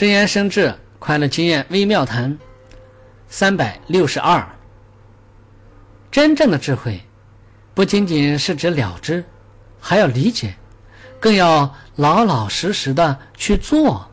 真言生智快乐经验微妙谈。三百六十二。真正的智慧不仅仅是指了知还要理解更要老老实实的去做。